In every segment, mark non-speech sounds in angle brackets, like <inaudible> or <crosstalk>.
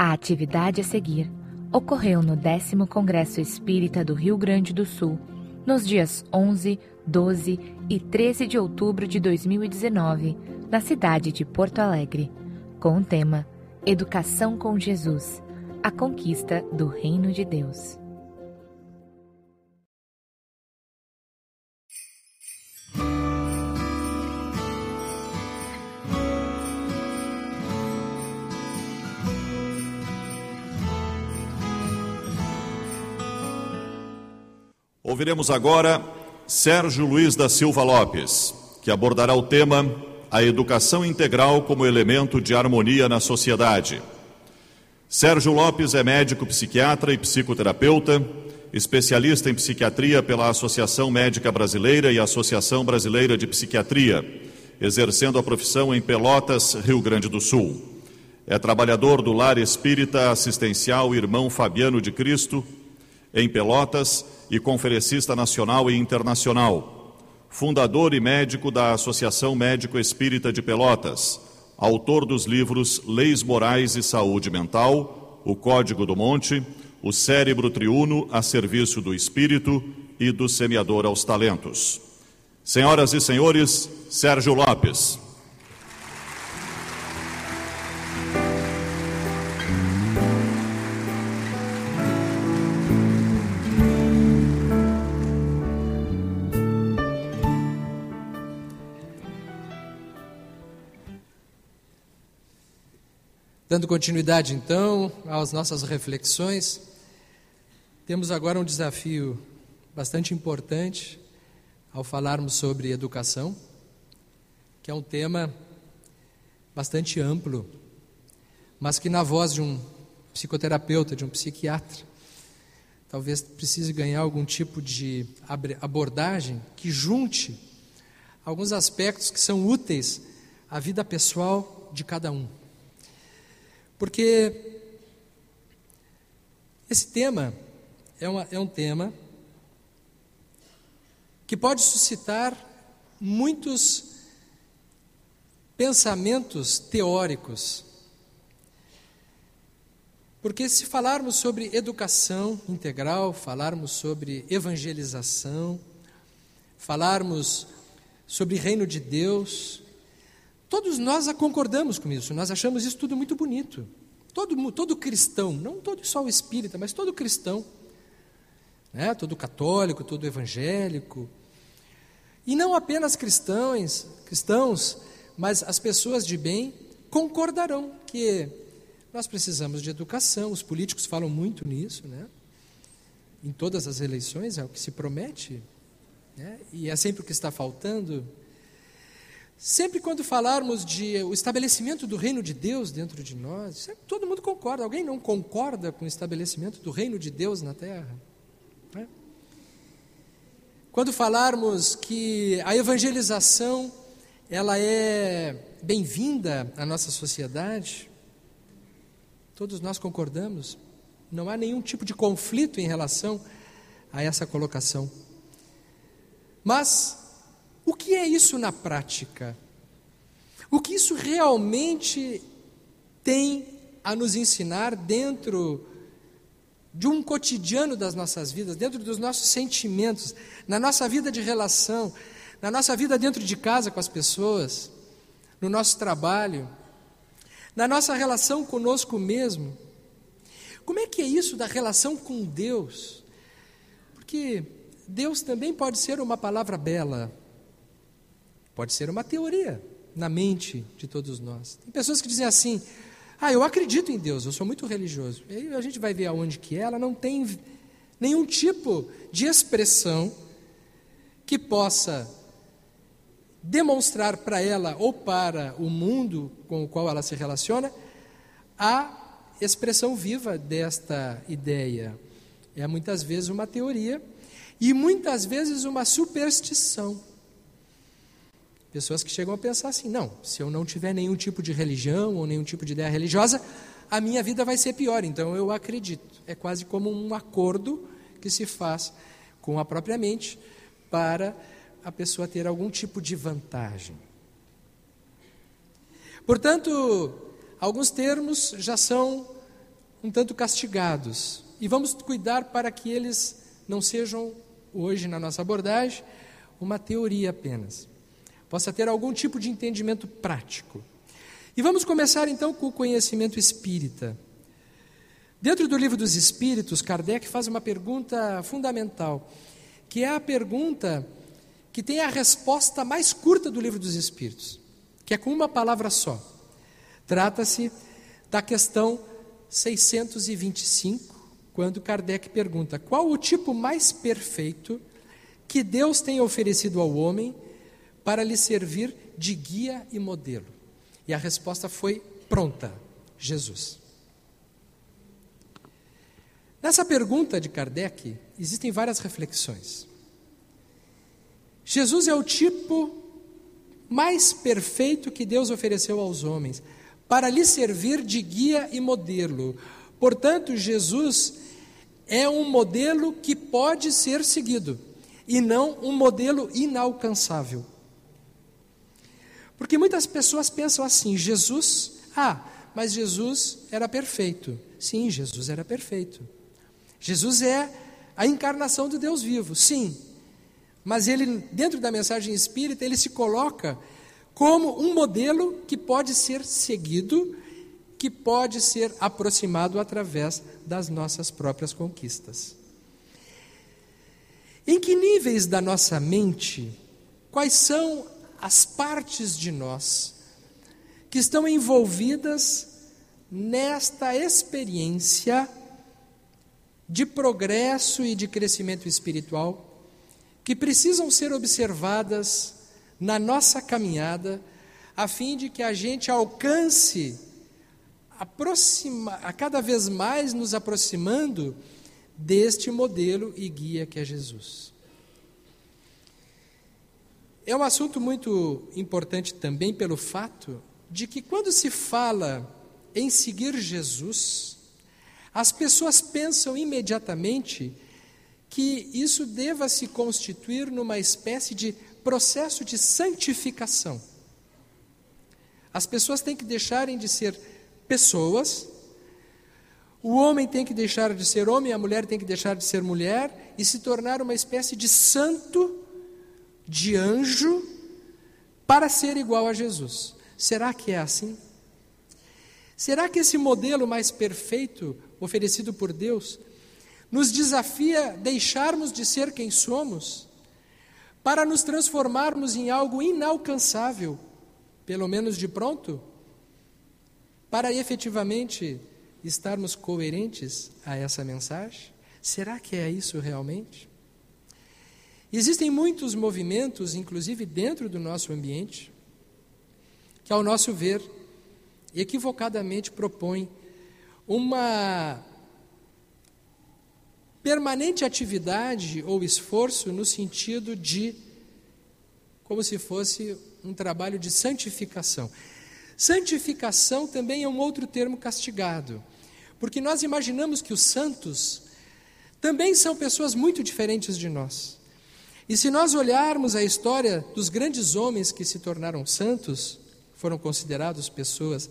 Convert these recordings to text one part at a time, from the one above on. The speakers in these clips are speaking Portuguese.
A atividade a seguir ocorreu no 10 Congresso Espírita do Rio Grande do Sul, nos dias 11, 12 e 13 de outubro de 2019, na cidade de Porto Alegre, com o tema Educação com Jesus a conquista do Reino de Deus. Ouviremos agora Sérgio Luiz da Silva Lopes, que abordará o tema A Educação Integral como Elemento de Harmonia na Sociedade. Sérgio Lopes é médico psiquiatra e psicoterapeuta, especialista em psiquiatria pela Associação Médica Brasileira e Associação Brasileira de Psiquiatria, exercendo a profissão em Pelotas, Rio Grande do Sul. É trabalhador do Lar Espírita Assistencial Irmão Fabiano de Cristo, em Pelotas e conferencista nacional e internacional, fundador e médico da Associação Médico Espírita de Pelotas, autor dos livros Leis Morais e Saúde Mental, O Código do Monte, O Cérebro Triuno a Serviço do Espírito e do Semeador aos Talentos. Senhoras e senhores, Sérgio Lopes. Dando continuidade, então, às nossas reflexões, temos agora um desafio bastante importante ao falarmos sobre educação, que é um tema bastante amplo, mas que, na voz de um psicoterapeuta, de um psiquiatra, talvez precise ganhar algum tipo de abordagem que junte alguns aspectos que são úteis à vida pessoal de cada um. Porque esse tema é, uma, é um tema que pode suscitar muitos pensamentos teóricos. Porque se falarmos sobre educação integral, falarmos sobre evangelização, falarmos sobre reino de Deus, Todos nós concordamos com isso, nós achamos isso tudo muito bonito. Todo, todo cristão, não todo só o espírita, mas todo cristão, né? todo católico, todo evangélico, e não apenas cristãos, cristãos, mas as pessoas de bem concordarão que nós precisamos de educação. Os políticos falam muito nisso, né? Em todas as eleições é o que se promete, né? E é sempre o que está faltando. Sempre quando falarmos de o estabelecimento do reino de Deus dentro de nós, todo mundo concorda. Alguém não concorda com o estabelecimento do reino de Deus na terra? É? Quando falarmos que a evangelização ela é bem-vinda à nossa sociedade, todos nós concordamos. Não há nenhum tipo de conflito em relação a essa colocação. Mas o que é isso na prática? O que isso realmente tem a nos ensinar dentro de um cotidiano das nossas vidas, dentro dos nossos sentimentos, na nossa vida de relação, na nossa vida dentro de casa com as pessoas, no nosso trabalho, na nossa relação conosco mesmo. Como é que é isso da relação com Deus? Porque Deus também pode ser uma palavra bela, Pode ser uma teoria na mente de todos nós. Tem pessoas que dizem assim: "Ah, eu acredito em Deus, eu sou muito religioso". E a gente vai ver aonde que ela não tem nenhum tipo de expressão que possa demonstrar para ela ou para o mundo com o qual ela se relaciona a expressão viva desta ideia. É muitas vezes uma teoria e muitas vezes uma superstição. Pessoas que chegam a pensar assim: não, se eu não tiver nenhum tipo de religião ou nenhum tipo de ideia religiosa, a minha vida vai ser pior, então eu acredito. É quase como um acordo que se faz com a própria mente para a pessoa ter algum tipo de vantagem. Portanto, alguns termos já são um tanto castigados. E vamos cuidar para que eles não sejam, hoje na nossa abordagem, uma teoria apenas. Possa ter algum tipo de entendimento prático. E vamos começar então com o conhecimento espírita. Dentro do livro dos Espíritos, Kardec faz uma pergunta fundamental, que é a pergunta que tem a resposta mais curta do livro dos Espíritos, que é com uma palavra só. Trata-se da questão 625, quando Kardec pergunta: qual o tipo mais perfeito que Deus tem oferecido ao homem para lhe servir de guia e modelo? E a resposta foi pronta: Jesus. Nessa pergunta de Kardec, existem várias reflexões. Jesus é o tipo mais perfeito que Deus ofereceu aos homens, para lhe servir de guia e modelo. Portanto, Jesus é um modelo que pode ser seguido e não um modelo inalcançável. Porque muitas pessoas pensam assim: Jesus, ah, mas Jesus era perfeito. Sim, Jesus era perfeito. Jesus é a encarnação do Deus vivo, sim. Mas ele, dentro da mensagem espírita, ele se coloca como um modelo que pode ser seguido, que pode ser aproximado através das nossas próprias conquistas. Em que níveis da nossa mente, quais são as partes de nós que estão envolvidas nesta experiência de progresso e de crescimento espiritual que precisam ser observadas na nossa caminhada, a fim de que a gente alcance aproxima, a cada vez mais nos aproximando deste modelo e guia que é Jesus. É um assunto muito importante também pelo fato de que quando se fala em seguir Jesus, as pessoas pensam imediatamente que isso deva se constituir numa espécie de processo de santificação. As pessoas têm que deixarem de ser pessoas, o homem tem que deixar de ser homem, a mulher tem que deixar de ser mulher e se tornar uma espécie de santo, de anjo, para ser igual a Jesus. Será que é assim? Será que esse modelo mais perfeito oferecido por Deus, nos desafia deixarmos de ser quem somos, para nos transformarmos em algo inalcançável, pelo menos de pronto, para efetivamente estarmos coerentes a essa mensagem? Será que é isso realmente? Existem muitos movimentos, inclusive dentro do nosso ambiente, que, ao nosso ver, equivocadamente propõem uma permanente atividade ou esforço no sentido de como se fosse um trabalho de santificação. Santificação também é um outro termo castigado, porque nós imaginamos que os santos também são pessoas muito diferentes de nós. E se nós olharmos a história dos grandes homens que se tornaram santos, foram considerados pessoas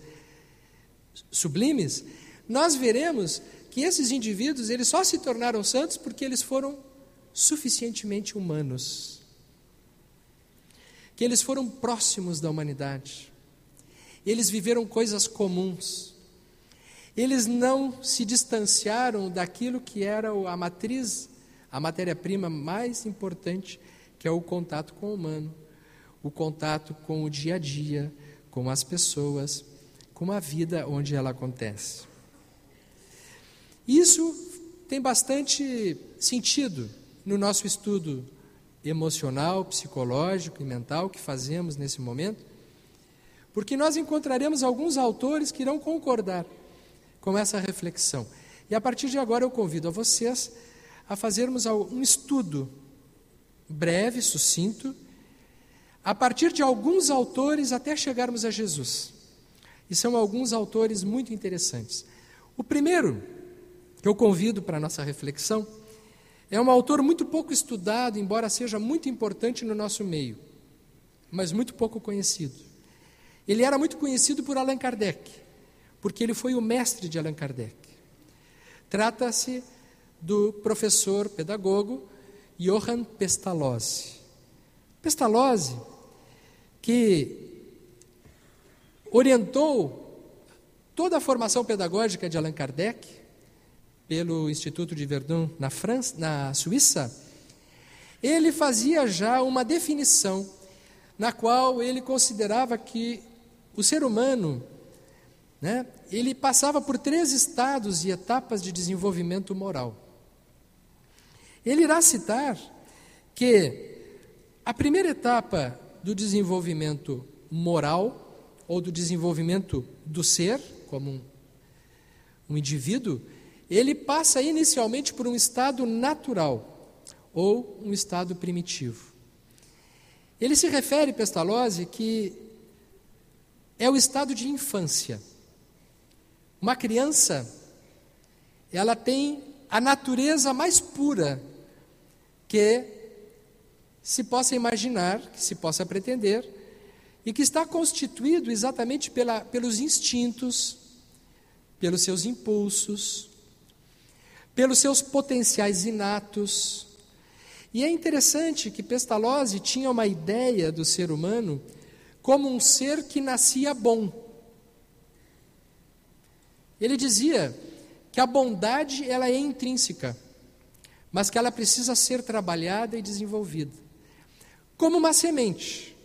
sublimes, nós veremos que esses indivíduos eles só se tornaram santos porque eles foram suficientemente humanos. Que eles foram próximos da humanidade. Eles viveram coisas comuns. Eles não se distanciaram daquilo que era a matriz, a matéria-prima mais importante, que é o contato com o humano, o contato com o dia a dia, com as pessoas, com a vida onde ela acontece. Isso tem bastante sentido no nosso estudo emocional, psicológico e mental que fazemos nesse momento, porque nós encontraremos alguns autores que irão concordar com essa reflexão. E a partir de agora eu convido a vocês a fazermos um estudo breve, sucinto, a partir de alguns autores até chegarmos a Jesus. E são alguns autores muito interessantes. O primeiro, que eu convido para a nossa reflexão, é um autor muito pouco estudado, embora seja muito importante no nosso meio, mas muito pouco conhecido. Ele era muito conhecido por Allan Kardec, porque ele foi o mestre de Allan Kardec. Trata-se do professor pedagogo Johann Pestalozzi. Pestalozzi, que orientou toda a formação pedagógica de Allan Kardec pelo Instituto de Verdun na França, na Suíça, ele fazia já uma definição na qual ele considerava que o ser humano, né, ele passava por três estados e etapas de desenvolvimento moral. Ele irá citar que a primeira etapa do desenvolvimento moral, ou do desenvolvimento do ser, como um, um indivíduo, ele passa inicialmente por um estado natural, ou um estado primitivo. Ele se refere, Pestalozzi, que é o estado de infância. Uma criança, ela tem a natureza mais pura que se possa imaginar, que se possa pretender, e que está constituído exatamente pela, pelos instintos, pelos seus impulsos, pelos seus potenciais inatos. E é interessante que Pestalozzi tinha uma ideia do ser humano como um ser que nascia bom. Ele dizia que a bondade ela é intrínseca, mas que ela precisa ser trabalhada e desenvolvida, como uma semente.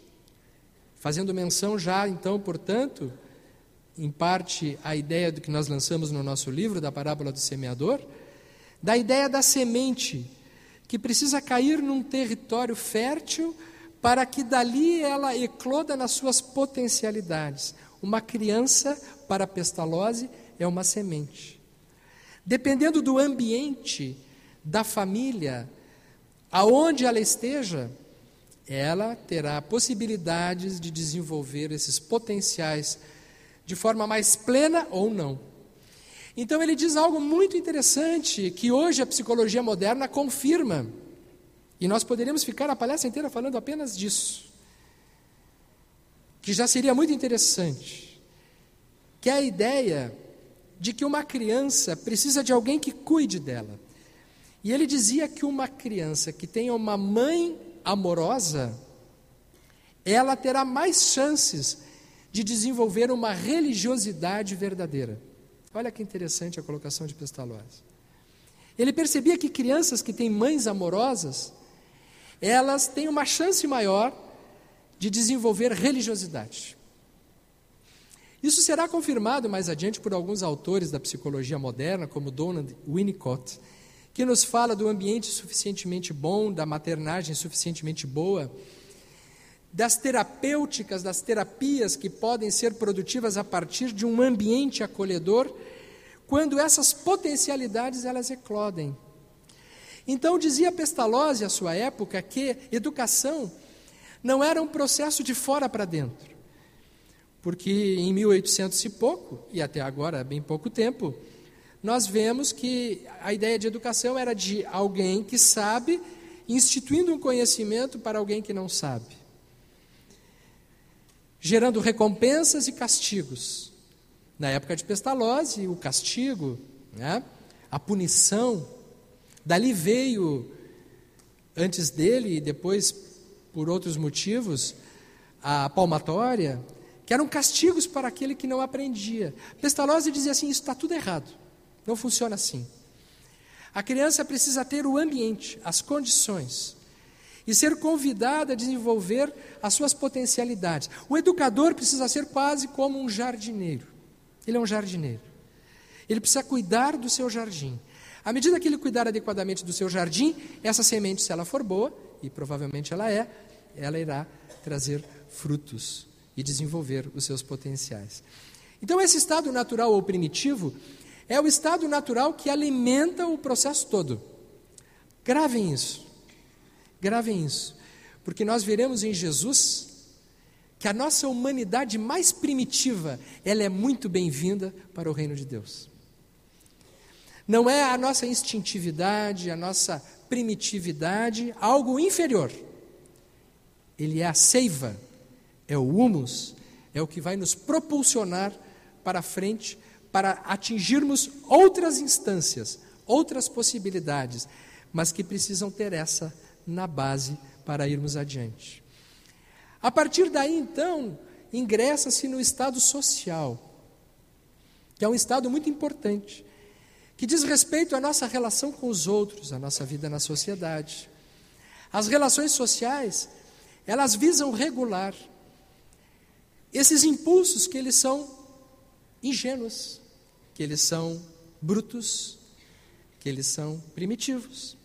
Fazendo menção já, então, portanto, em parte a ideia do que nós lançamos no nosso livro, da parábola do semeador, da ideia da semente, que precisa cair num território fértil para que dali ela ecloda nas suas potencialidades. Uma criança, para Pestalozzi, é uma semente. Dependendo do ambiente, da família, aonde ela esteja, ela terá possibilidades de desenvolver esses potenciais de forma mais plena ou não. Então ele diz algo muito interessante que hoje a psicologia moderna confirma. E nós poderíamos ficar a palestra inteira falando apenas disso. Que já seria muito interessante. Que é a ideia de que uma criança precisa de alguém que cuide dela. E ele dizia que uma criança que tenha uma mãe amorosa, ela terá mais chances de desenvolver uma religiosidade verdadeira. Olha que interessante a colocação de Pestalozzi. Ele percebia que crianças que têm mães amorosas elas têm uma chance maior de desenvolver religiosidade. Isso será confirmado mais adiante por alguns autores da psicologia moderna, como Donald Winnicott, que nos fala do ambiente suficientemente bom, da maternagem suficientemente boa, das terapêuticas, das terapias que podem ser produtivas a partir de um ambiente acolhedor, quando essas potencialidades elas eclodem. Então dizia Pestalozzi à sua época que educação não era um processo de fora para dentro. Porque em 1800 e pouco, e até agora bem pouco tempo, nós vemos que a ideia de educação era de alguém que sabe instituindo um conhecimento para alguém que não sabe. Gerando recompensas e castigos. Na época de Pestalozzi, o castigo, né, a punição, Dali veio, antes dele e depois por outros motivos, a palmatória, que eram castigos para aquele que não aprendia. Pestalozzi dizia assim: isso está tudo errado, não funciona assim. A criança precisa ter o ambiente, as condições, e ser convidada a desenvolver as suas potencialidades. O educador precisa ser quase como um jardineiro. Ele é um jardineiro. Ele precisa cuidar do seu jardim. À medida que ele cuidar adequadamente do seu jardim, essa semente, se ela for boa, e provavelmente ela é, ela irá trazer frutos e desenvolver os seus potenciais. Então, esse estado natural ou primitivo é o estado natural que alimenta o processo todo. Gravem isso. Gravem isso. Porque nós veremos em Jesus que a nossa humanidade mais primitiva, ela é muito bem-vinda para o reino de Deus. Não é a nossa instintividade, a nossa primitividade, algo inferior. Ele é a seiva, é o humus, é o que vai nos propulsionar para frente para atingirmos outras instâncias, outras possibilidades, mas que precisam ter essa na base para irmos adiante. A partir daí, então, ingressa-se no estado social, que é um estado muito importante, que diz respeito à nossa relação com os outros, à nossa vida na sociedade. As relações sociais, elas visam regular esses impulsos que eles são ingênuos, que eles são brutos, que eles são primitivos.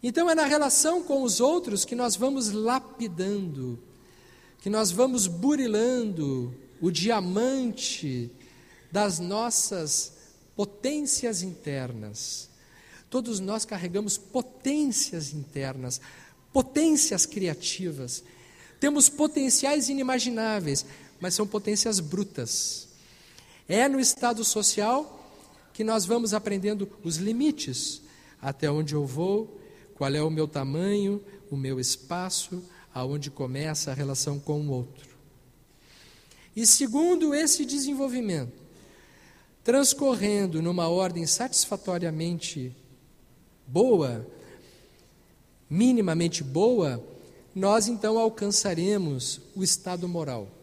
Então é na relação com os outros que nós vamos lapidando, que nós vamos burilando o diamante das nossas potências internas. Todos nós carregamos potências internas, potências criativas. Temos potenciais inimagináveis, mas são potências brutas. É no estado social que nós vamos aprendendo os limites, até onde eu vou, qual é o meu tamanho, o meu espaço, aonde começa a relação com o outro. E segundo esse desenvolvimento, transcorrendo numa ordem satisfatoriamente boa, minimamente boa, nós então alcançaremos o estado moral.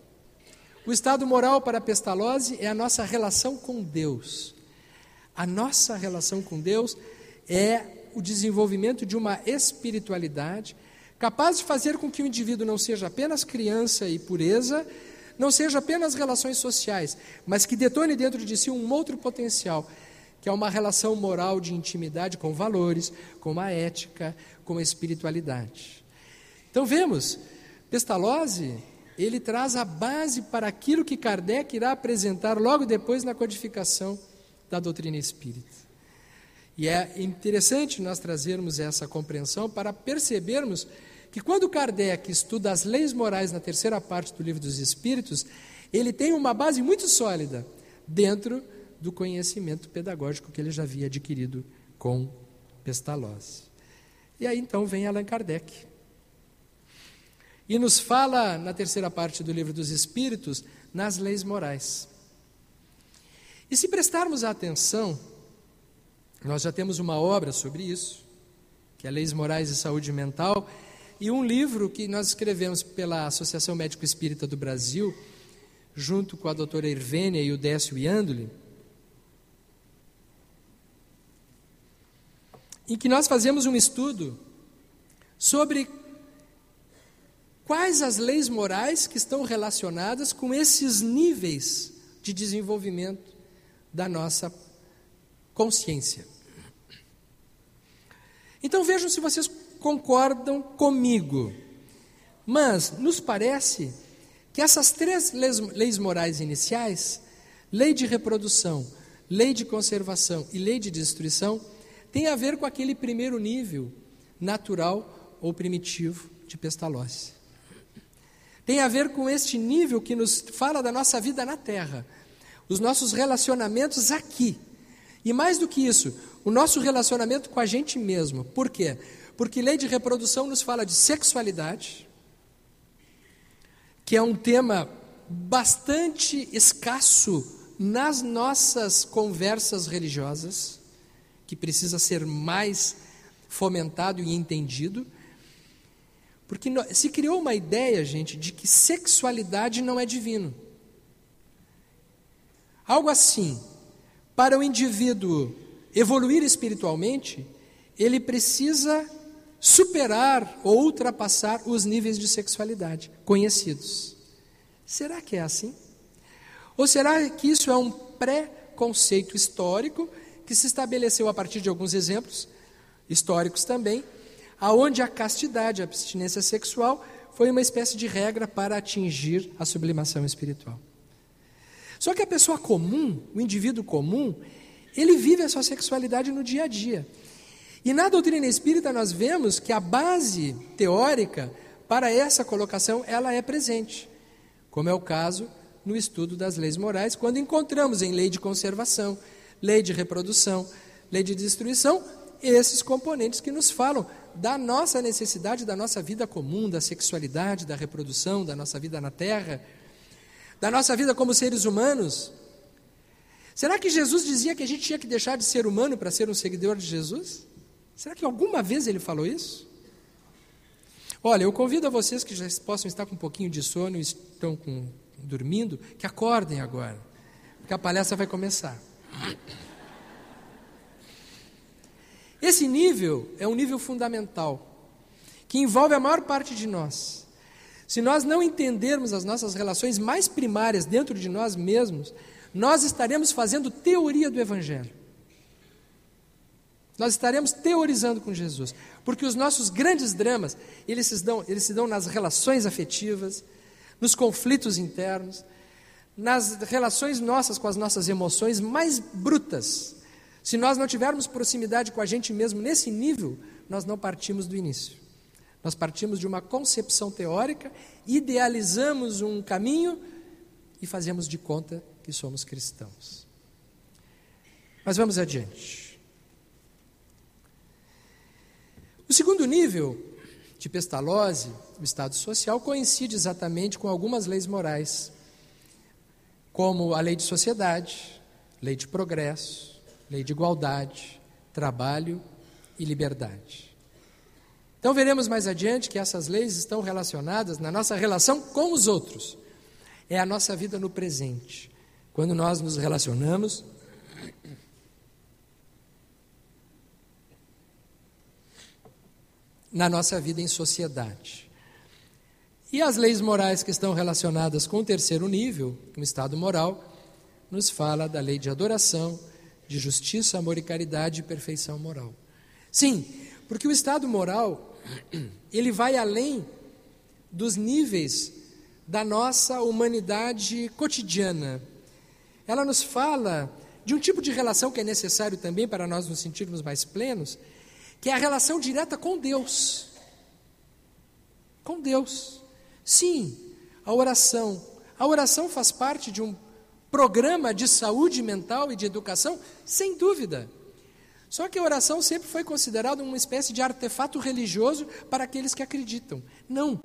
O estado moral para a pestalose é a nossa relação com Deus. A nossa relação com Deus é o desenvolvimento de uma espiritualidade capaz de fazer com que o indivíduo não seja apenas criança e pureza, não seja apenas relações sociais, mas que detone dentro de si um outro potencial, que é uma relação moral de intimidade com valores, com a ética, com a espiritualidade. Então vemos, Pestalozzi, ele traz a base para aquilo que Kardec irá apresentar logo depois na codificação da doutrina espírita. E é interessante nós trazermos essa compreensão para percebermos que quando Kardec estuda as leis morais na terceira parte do livro dos Espíritos, ele tem uma base muito sólida dentro do conhecimento pedagógico que ele já havia adquirido com Pestalozzi. E aí então vem Allan Kardec. E nos fala na terceira parte do livro dos Espíritos nas leis morais. E se prestarmos atenção, nós já temos uma obra sobre isso, que é Leis Morais e Saúde Mental, e um livro que nós escrevemos pela Associação Médico Espírita do Brasil, junto com a doutora Irvênia e o Décio Iandoli, em que nós fazemos um estudo sobre quais as leis morais que estão relacionadas com esses níveis de desenvolvimento da nossa consciência. Então vejam se vocês concordam comigo. Mas nos parece que essas três leis, leis morais iniciais, lei de reprodução, lei de conservação e lei de destruição, têm a ver com aquele primeiro nível natural ou primitivo de Pestalozzi. Tem a ver com este nível que nos fala da nossa vida na Terra os nossos relacionamentos aqui. E mais do que isso, o nosso relacionamento com a gente mesmo. Por quê? Porque lei de reprodução nos fala de sexualidade, que é um tema bastante escasso nas nossas conversas religiosas, que precisa ser mais fomentado e entendido. Porque se criou uma ideia, gente, de que sexualidade não é divino. Algo assim, para o indivíduo evoluir espiritualmente, ele precisa superar ou ultrapassar os níveis de sexualidade conhecidos. Será que é assim? Ou será que isso é um pré-conceito histórico que se estabeleceu a partir de alguns exemplos históricos também, aonde a castidade, a abstinência sexual foi uma espécie de regra para atingir a sublimação espiritual? Só que a pessoa comum, o indivíduo comum, ele vive a sua sexualidade no dia a dia. E na doutrina espírita nós vemos que a base teórica para essa colocação ela é presente, como é o caso no estudo das leis morais, quando encontramos em lei de conservação, lei de reprodução, lei de destruição, esses componentes que nos falam da nossa necessidade da nossa vida comum, da sexualidade, da reprodução, da nossa vida na terra, da nossa vida como seres humanos. Será que Jesus dizia que a gente tinha que deixar de ser humano para ser um seguidor de Jesus? Será que alguma vez ele falou isso? Olha, eu convido a vocês que já possam estar com um pouquinho de sono e estão com, dormindo, que acordem agora, porque a palestra vai começar. Esse nível é um nível fundamental, que envolve a maior parte de nós. Se nós não entendermos as nossas relações mais primárias dentro de nós mesmos, nós estaremos fazendo teoria do Evangelho. Nós estaremos teorizando com Jesus, porque os nossos grandes dramas, eles se dão, eles se dão nas relações afetivas, nos conflitos internos, nas relações nossas com as nossas emoções mais brutas. Se nós não tivermos proximidade com a gente mesmo nesse nível, nós não partimos do início. Nós partimos de uma concepção teórica, idealizamos um caminho e fazemos de conta que somos cristãos. Mas vamos adiante. O segundo nível de pestalose, o estado social, coincide exatamente com algumas leis morais, como a lei de sociedade, lei de progresso, lei de igualdade, trabalho e liberdade. Então veremos mais adiante que essas leis estão relacionadas na nossa relação com os outros. É a nossa vida no presente. Quando nós nos relacionamos na nossa vida em sociedade. E as leis morais que estão relacionadas com o terceiro nível, o estado moral, nos fala da lei de adoração, de justiça, amor e caridade e perfeição moral. Sim, porque o estado moral <clears throat> ele vai além dos níveis da nossa humanidade cotidiana. Ela nos fala de um tipo de relação que é necessário também para nós nos sentirmos mais plenos, que é a relação direta com Deus. Com Deus. Sim, a oração. A oração faz parte de um programa de saúde mental e de educação, sem dúvida. Só que a oração sempre foi considerada uma espécie de artefato religioso para aqueles que acreditam. Não.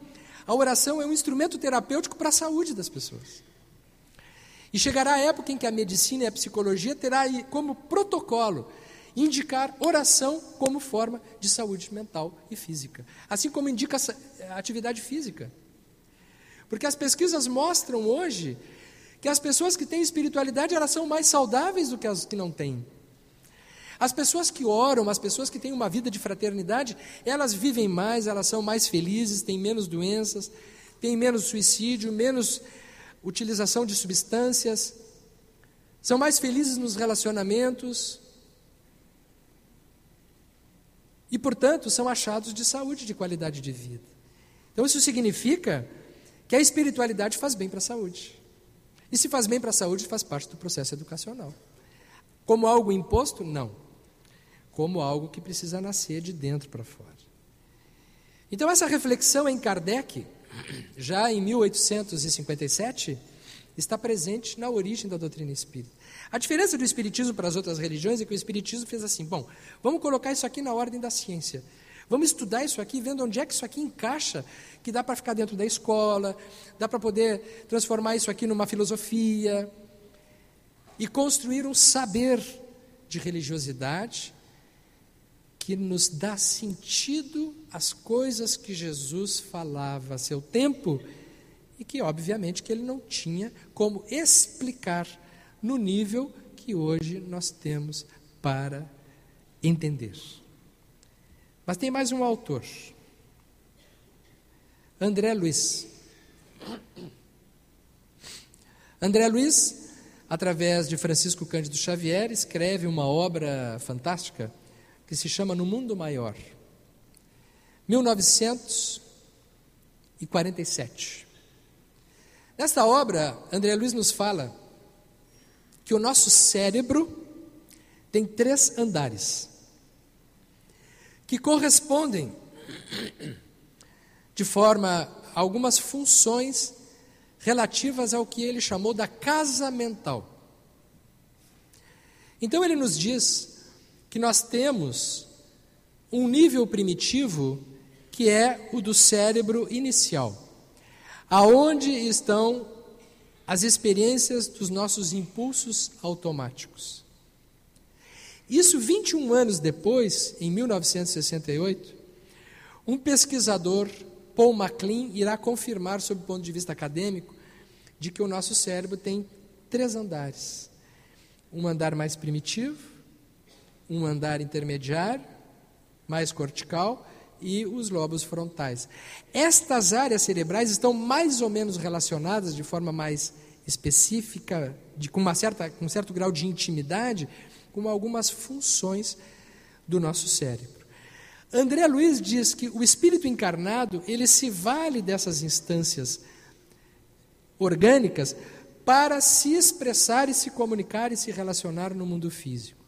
A oração é um instrumento terapêutico para a saúde das pessoas. E chegará a época em que a medicina e a psicologia terá como protocolo indicar oração como forma de saúde mental e física, assim como indica atividade física. Porque as pesquisas mostram hoje que as pessoas que têm espiritualidade elas são mais saudáveis do que as que não têm. As pessoas que oram, as pessoas que têm uma vida de fraternidade, elas vivem mais, elas são mais felizes, têm menos doenças, têm menos suicídio, menos utilização de substâncias, são mais felizes nos relacionamentos e, portanto, são achados de saúde, de qualidade de vida. Então, isso significa que a espiritualidade faz bem para a saúde. E se faz bem para a saúde, faz parte do processo educacional. Como algo imposto? Não como algo que precisa nascer de dentro para fora. Então, essa reflexão em Kardec, já em 1857, está presente na origem da doutrina espírita. A diferença do espiritismo para as outras religiões é que o espiritismo fez assim: bom, vamos colocar isso aqui na ordem da ciência. Vamos estudar isso aqui, vendo onde é que isso aqui encaixa, que dá para ficar dentro da escola, dá para poder transformar isso aqui numa filosofia e construir um saber de religiosidade que nos dá sentido às coisas que Jesus falava a seu tempo e que, obviamente, que ele não tinha como explicar no nível que hoje nós temos para entender. Mas tem mais um autor, André Luiz. André Luiz, através de Francisco Cândido Xavier, escreve uma obra fantástica que se chama No Mundo Maior. 1947. Nesta obra, André Luiz nos fala que o nosso cérebro tem três andares que correspondem de forma a algumas funções relativas ao que ele chamou da casa mental. Então ele nos diz que nós temos um nível primitivo que é o do cérebro inicial, aonde estão as experiências dos nossos impulsos automáticos. Isso 21 anos depois, em 1968, um pesquisador, Paul MacLean, irá confirmar, sob o ponto de vista acadêmico, de que o nosso cérebro tem três andares: um andar mais primitivo, um andar intermediário, mais cortical, e os lobos frontais. Estas áreas cerebrais estão mais ou menos relacionadas de forma mais específica, de, com, uma certa, com um certo grau de intimidade, com algumas funções do nosso cérebro. André Luiz diz que o espírito encarnado, ele se vale dessas instâncias orgânicas para se expressar e se comunicar e se relacionar no mundo físico.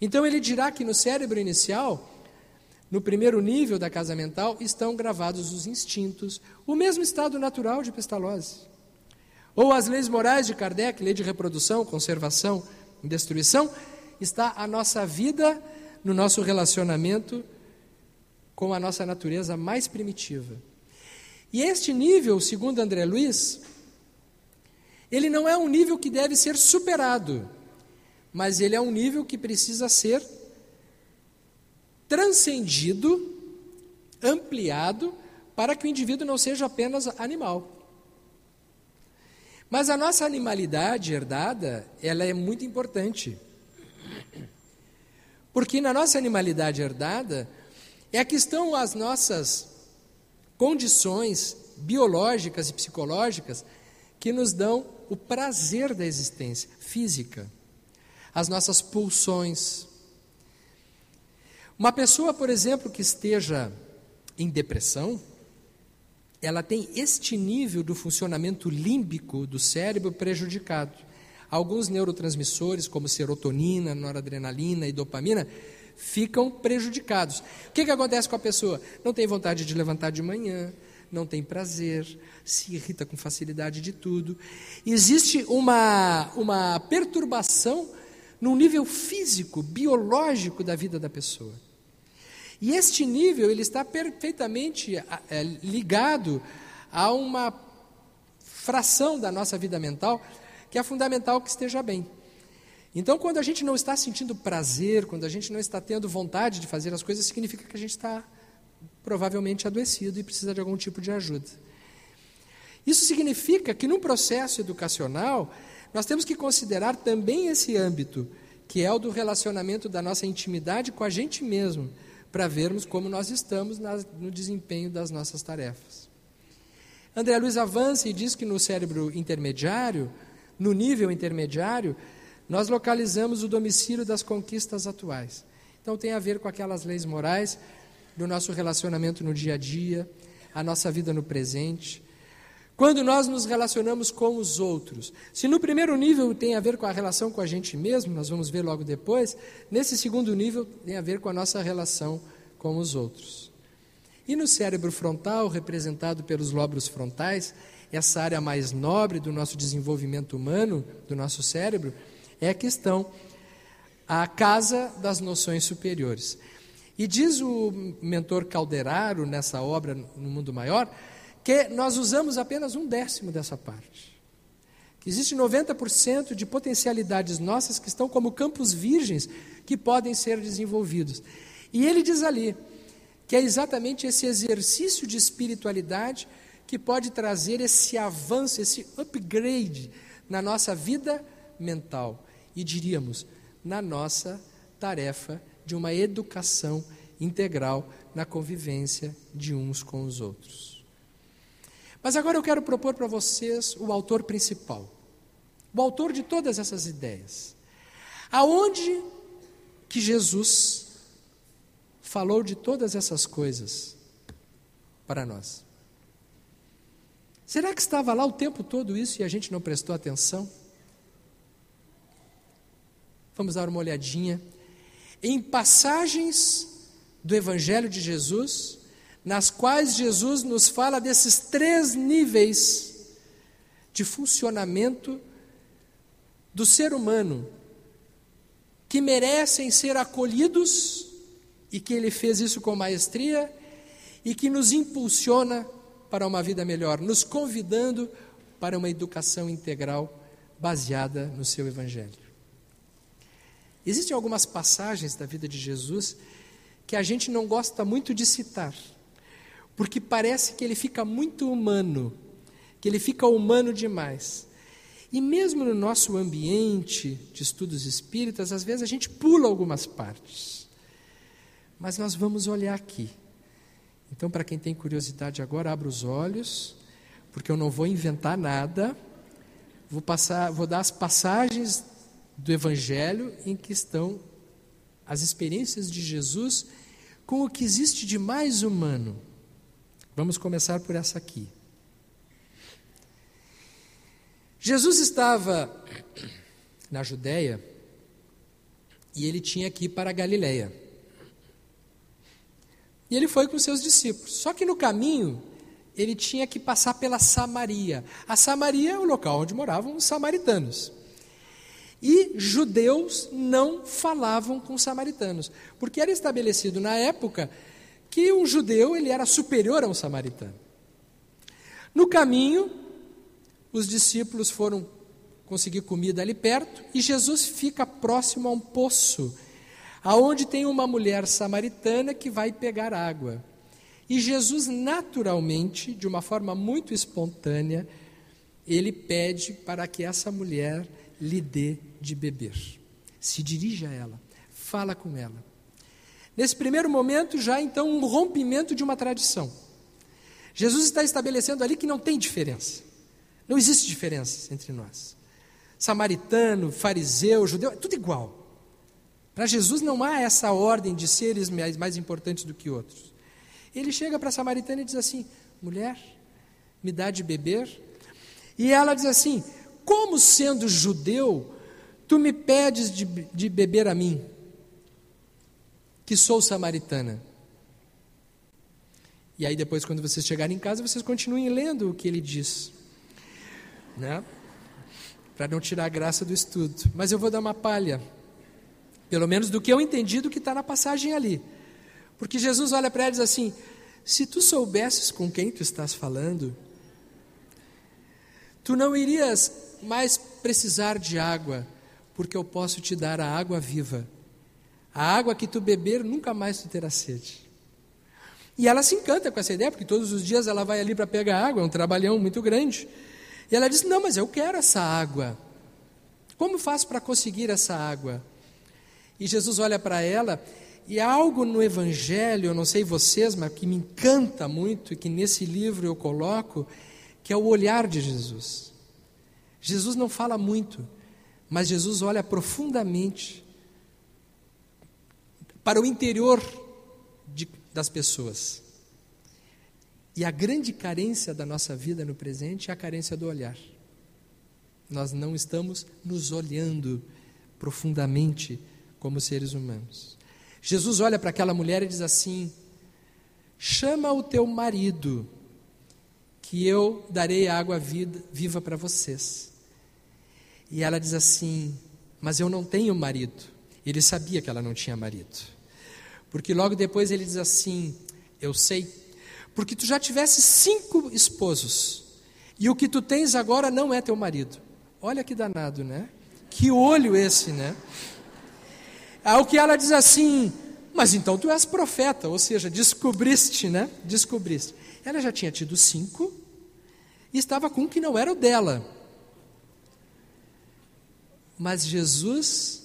Então ele dirá que no cérebro inicial no primeiro nível da casa mental estão gravados os instintos, o mesmo estado natural de Pestalozzi. Ou as leis morais de Kardec, lei de reprodução, conservação e destruição, está a nossa vida no nosso relacionamento com a nossa natureza mais primitiva. E este nível, segundo André Luiz, ele não é um nível que deve ser superado, mas ele é um nível que precisa ser transcendido, ampliado, para que o indivíduo não seja apenas animal. Mas a nossa animalidade herdada, ela é muito importante. Porque na nossa animalidade herdada é que estão as nossas condições biológicas e psicológicas que nos dão o prazer da existência física. As nossas pulsões, uma pessoa, por exemplo, que esteja em depressão, ela tem este nível do funcionamento límbico do cérebro prejudicado. Alguns neurotransmissores, como serotonina, noradrenalina e dopamina, ficam prejudicados. O que, que acontece com a pessoa? Não tem vontade de levantar de manhã, não tem prazer, se irrita com facilidade de tudo. Existe uma, uma perturbação no nível físico, biológico da vida da pessoa. E este nível ele está perfeitamente é, ligado a uma fração da nossa vida mental que é fundamental que esteja bem. Então, quando a gente não está sentindo prazer, quando a gente não está tendo vontade de fazer as coisas, significa que a gente está provavelmente adoecido e precisa de algum tipo de ajuda. Isso significa que, num processo educacional, nós temos que considerar também esse âmbito, que é o do relacionamento da nossa intimidade com a gente mesmo para vermos como nós estamos no desempenho das nossas tarefas. André Luiz avança e diz que no cérebro intermediário, no nível intermediário, nós localizamos o domicílio das conquistas atuais. Então tem a ver com aquelas leis morais do nosso relacionamento no dia a dia, a nossa vida no presente, quando nós nos relacionamos com os outros. Se no primeiro nível tem a ver com a relação com a gente mesmo, nós vamos ver logo depois, nesse segundo nível tem a ver com a nossa relação com os outros. E no cérebro frontal, representado pelos lóbulos frontais, essa área mais nobre do nosso desenvolvimento humano, do nosso cérebro, é a questão, a casa das noções superiores. E diz o mentor Calderaro, nessa obra No Mundo Maior, que nós usamos apenas um décimo dessa parte. Que existe 90% de potencialidades nossas que estão como campos virgens que podem ser desenvolvidos. E ele diz ali que é exatamente esse exercício de espiritualidade que pode trazer esse avanço, esse upgrade na nossa vida mental e diríamos na nossa tarefa de uma educação integral na convivência de uns com os outros. Mas agora eu quero propor para vocês o autor principal, o autor de todas essas ideias. Aonde que Jesus falou de todas essas coisas para nós? Será que estava lá o tempo todo isso e a gente não prestou atenção? Vamos dar uma olhadinha em passagens do Evangelho de Jesus nas quais Jesus nos fala desses três níveis de funcionamento do ser humano que merecem ser acolhidos e que ele fez isso com maestria e que nos impulsiona para uma vida melhor, nos convidando para uma educação integral baseada no seu Evangelho. Existem algumas passagens da vida de Jesus que a gente não gosta muito de citar, porque parece que ele fica muito humano, que ele fica humano demais. E mesmo no nosso ambiente de estudos espíritas, às vezes a gente pula algumas partes. Mas nós vamos olhar aqui. Então, para quem tem curiosidade agora, abra os olhos, porque eu não vou inventar nada. Vou passar, vou dar as passagens do evangelho em que estão as experiências de Jesus com o que existe de mais humano. Vamos começar por essa aqui. Jesus estava na Judéia e ele tinha que ir para a Galiléia. E ele foi com seus discípulos. Só que no caminho ele tinha que passar pela Samaria. A Samaria é o local onde moravam os samaritanos. E judeus não falavam com samaritanos, porque era estabelecido na época que um judeu ele era superior a um samaritano. No caminho, os discípulos foram conseguir comida ali perto e Jesus fica próximo a um poço, aonde tem uma mulher samaritana que vai pegar água. E Jesus, naturalmente, de uma forma muito espontânea, ele pede para que essa mulher lhe dê de beber. Se dirige a ela, fala com ela. Nesse primeiro momento, já então um rompimento de uma tradição. Jesus está estabelecendo ali que não tem diferença. Não existe diferença entre nós. Samaritano, fariseu, judeu, é tudo igual. Para Jesus não há essa ordem de seres mais, mais importantes do que outros. Ele chega para a samaritana e diz assim: mulher, me dá de beber. E ela diz assim: como sendo judeu, tu me pedes de, de beber a mim, que sou samaritana? E aí depois, quando vocês chegarem em casa, vocês continuem lendo o que ele diz, né? Para não tirar a graça do estudo. Mas eu vou dar uma palha, pelo menos do que eu entendi do que está na passagem ali. Porque Jesus olha para ela e diz assim: Se tu soubesses com quem tu estás falando, tu não irias mais precisar de água, porque eu posso te dar a água viva. A água que tu beber, nunca mais tu terá sede. E ela se encanta com essa ideia, porque todos os dias ela vai ali para pegar água, é um trabalhão muito grande. E ela diz: Não, mas eu quero essa água. Como faço para conseguir essa água? E Jesus olha para ela e algo no Evangelho, eu não sei vocês, mas que me encanta muito e que nesse livro eu coloco, que é o olhar de Jesus. Jesus não fala muito, mas Jesus olha profundamente para o interior de, das pessoas. E a grande carência da nossa vida no presente é a carência do olhar. Nós não estamos nos olhando profundamente como seres humanos. Jesus olha para aquela mulher e diz assim: chama o teu marido, que eu darei água vida, viva para vocês. E ela diz assim: Mas eu não tenho marido. Ele sabia que ela não tinha marido. Porque logo depois ele diz assim: Eu sei, porque tu já tivesse cinco esposos, e o que tu tens agora não é teu marido. Olha que danado, né? Que olho esse, né? Ao que ela diz assim: Mas então tu és profeta, ou seja, descobriste, né? Descobriste. Ela já tinha tido cinco e estava com um que não era o dela. Mas Jesus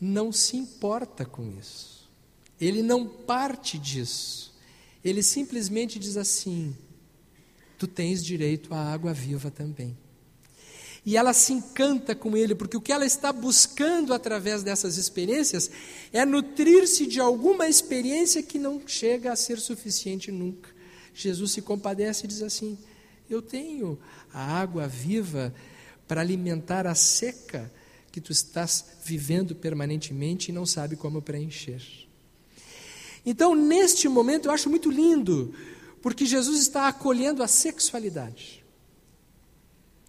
não se importa com isso. Ele não parte disso. Ele simplesmente diz assim: Tu tens direito à água viva também. E ela se encanta com ele, porque o que ela está buscando através dessas experiências é nutrir-se de alguma experiência que não chega a ser suficiente nunca. Jesus se compadece e diz assim: Eu tenho a água viva para alimentar a seca que tu estás vivendo permanentemente e não sabe como preencher. Então, neste momento, eu acho muito lindo, porque Jesus está acolhendo a sexualidade.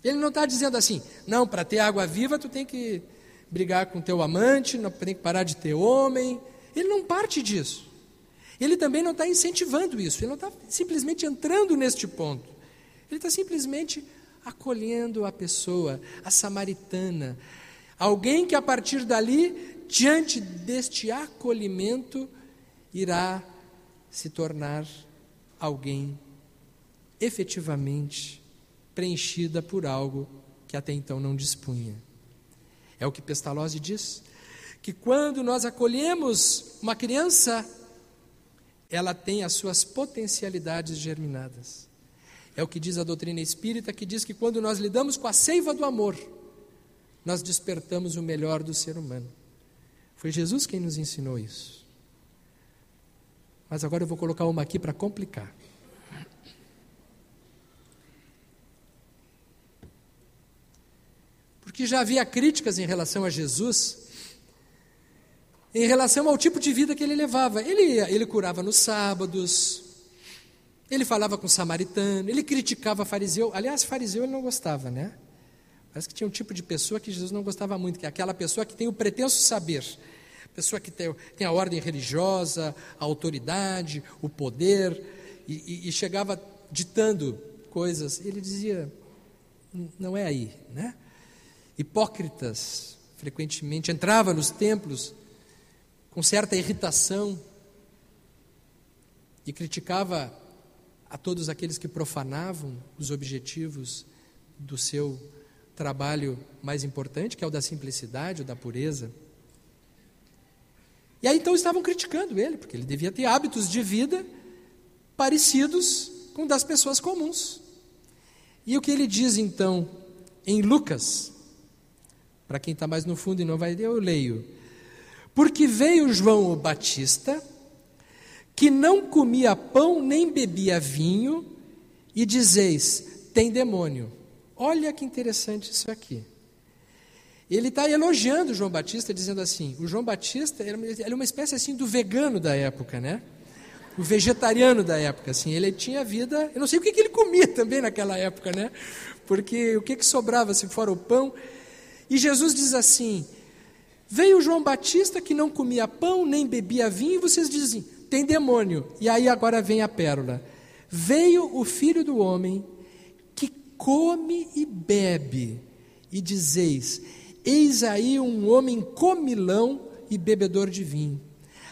Ele não está dizendo assim, não, para ter água viva tu tem que brigar com teu amante, não tem que parar de ter homem. Ele não parte disso. Ele também não está incentivando isso, ele não está simplesmente entrando neste ponto. Ele está simplesmente acolhendo a pessoa, a samaritana. Alguém que a partir dali, diante deste acolhimento, irá se tornar alguém efetivamente preenchida por algo que até então não dispunha. É o que Pestalozzi diz, que quando nós acolhemos uma criança, ela tem as suas potencialidades germinadas. É o que diz a doutrina espírita, que diz que quando nós lidamos com a seiva do amor, nós despertamos o melhor do ser humano. Foi Jesus quem nos ensinou isso. Mas agora eu vou colocar uma aqui para complicar. Porque já havia críticas em relação a Jesus, em relação ao tipo de vida que ele levava. Ele, ele curava nos sábados, ele falava com o samaritano, ele criticava fariseu. Aliás, fariseu ele não gostava, né? Parece que tinha um tipo de pessoa que Jesus não gostava muito, que é aquela pessoa que tem o pretenso saber. Pessoa que tem, tem a ordem religiosa, a autoridade, o poder, e, e, e chegava ditando coisas. Ele dizia: não é aí, né? Hipócritas, frequentemente, entrava nos templos com certa irritação e criticava a todos aqueles que profanavam os objetivos do seu trabalho mais importante, que é o da simplicidade, o da pureza. E aí então estavam criticando ele, porque ele devia ter hábitos de vida parecidos com das pessoas comuns. E o que ele diz então em Lucas, para quem está mais no fundo e não vai ler, eu leio. Porque veio João o Batista que não comia pão nem bebia vinho, e dizeis: tem demônio. Olha que interessante isso aqui. Ele está elogiando João Batista, dizendo assim: o João Batista era uma espécie assim do vegano da época, né? O vegetariano da época, assim. Ele tinha vida. Eu não sei o que, que ele comia também naquela época, né? Porque o que, que sobrava se fora o pão. E Jesus diz assim: Veio João Batista que não comia pão nem bebia vinho, e vocês dizem: tem demônio. E aí agora vem a pérola. Veio o filho do homem que come e bebe, e dizeis: Eis aí um homem comilão e bebedor de vinho,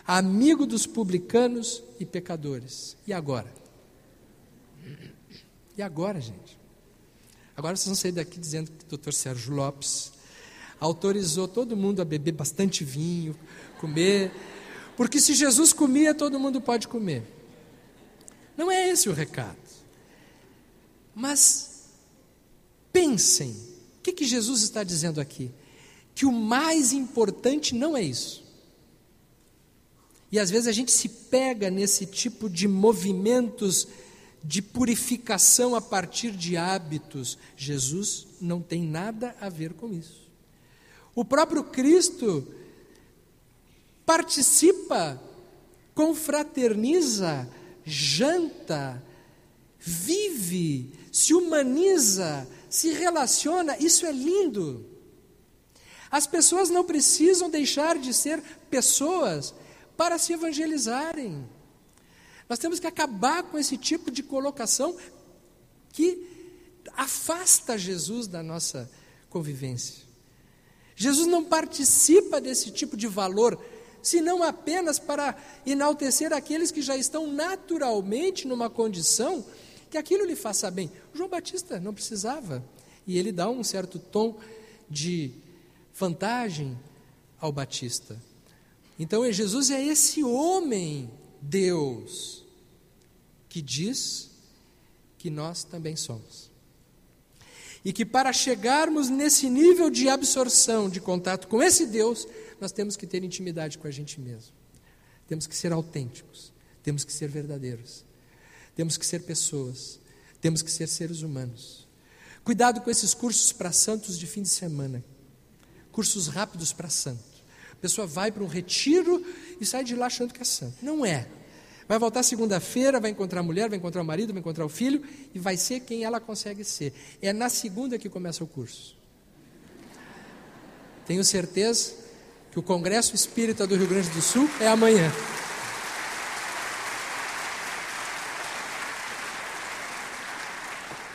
amigo dos publicanos e pecadores. E agora? E agora, gente? Agora vocês vão sair daqui dizendo que o Dr. Sérgio Lopes autorizou todo mundo a beber bastante vinho, comer porque se Jesus comia, todo mundo pode comer. Não é esse o recado. Mas pensem, o que, que Jesus está dizendo aqui? Que o mais importante não é isso. E às vezes a gente se pega nesse tipo de movimentos de purificação a partir de hábitos. Jesus não tem nada a ver com isso. O próprio Cristo participa, confraterniza, janta, vive, se humaniza, se relaciona, isso é lindo. As pessoas não precisam deixar de ser pessoas para se evangelizarem. Nós temos que acabar com esse tipo de colocação que afasta Jesus da nossa convivência. Jesus não participa desse tipo de valor senão apenas para enaltecer aqueles que já estão naturalmente numa condição que aquilo lhe faça bem. João Batista não precisava, e ele dá um certo tom de vantagem ao Batista. Então, Jesus é esse homem, Deus, que diz que nós também somos. E que para chegarmos nesse nível de absorção, de contato com esse Deus, nós temos que ter intimidade com a gente mesmo. Temos que ser autênticos, temos que ser verdadeiros, temos que ser pessoas, temos que ser seres humanos. Cuidado com esses cursos para santos de fim de semana, cursos rápidos para santo. A pessoa vai para um retiro e sai de lá achando que é santo. Não é. Vai voltar segunda-feira, vai encontrar a mulher, vai encontrar o marido, vai encontrar o filho e vai ser quem ela consegue ser. É na segunda que começa o curso. Tenho certeza que o Congresso Espírita do Rio Grande do Sul é amanhã.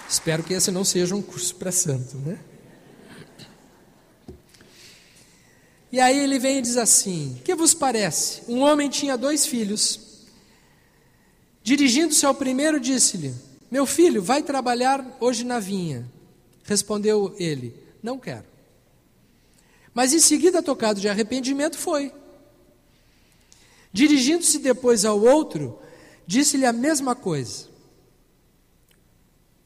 Espero que esse não seja um curso para santo, né? E aí ele vem e diz assim: Que vos parece? Um homem tinha dois filhos. Dirigindo-se ao primeiro, disse-lhe: Meu filho, vai trabalhar hoje na vinha. Respondeu ele: Não quero. Mas em seguida, tocado de arrependimento, foi. Dirigindo-se depois ao outro, disse-lhe a mesma coisa.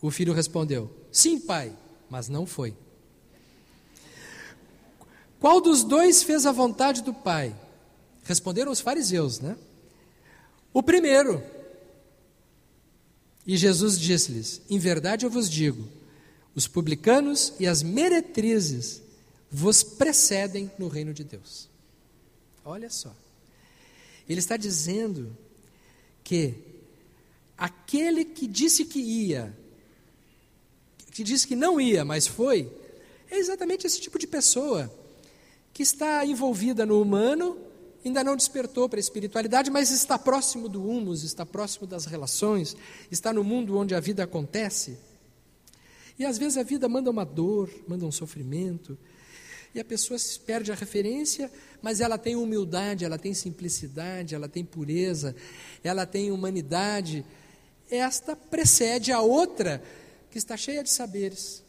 O filho respondeu: Sim, pai, mas não foi. Qual dos dois fez a vontade do pai? Responderam os fariseus, né? O primeiro. E Jesus disse-lhes: Em verdade eu vos digo, os publicanos e as meretrizes vos precedem no reino de Deus. Olha só. Ele está dizendo que aquele que disse que ia, que disse que não ia, mas foi, é exatamente esse tipo de pessoa que está envolvida no humano, ainda não despertou para a espiritualidade, mas está próximo do humus, está próximo das relações, está no mundo onde a vida acontece. E às vezes a vida manda uma dor, manda um sofrimento, e a pessoa perde a referência, mas ela tem humildade, ela tem simplicidade, ela tem pureza, ela tem humanidade. Esta precede a outra que está cheia de saberes.